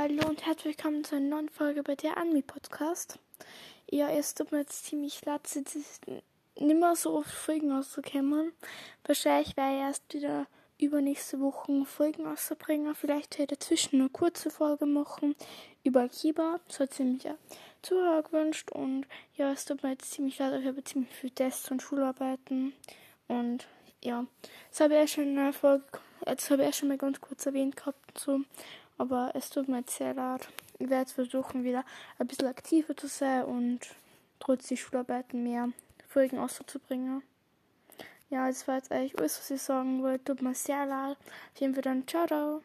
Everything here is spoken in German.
hallo und herzlich willkommen zu einer neuen Folge bei der Anmi Podcast. Ja, es tut mir jetzt ziemlich leid, nicht mehr so oft Folgen auszukommen. Wahrscheinlich werde ich erst wieder übernächste Woche Folgen auszubringen. Vielleicht werde ich dazwischen eine kurze Folge machen über Kiba. Das hat ziemlich Zuhörer gewünscht und ja, es tut mir jetzt ziemlich leid, ich habe ziemlich viel Tests und Schularbeiten und ja, das habe ich ja schon in der Folge, das habe ich ja schon mal ganz kurz erwähnt gehabt so. Aber es tut mir sehr leid. Ich werde versuchen, wieder ein bisschen aktiver zu sein und trotz die Schularbeiten mehr Folgen auszubringen. Ja, das war jetzt eigentlich alles, was ich sagen wollte. Tut mir sehr leid. Auf jeden Fall dann ciao, ciao.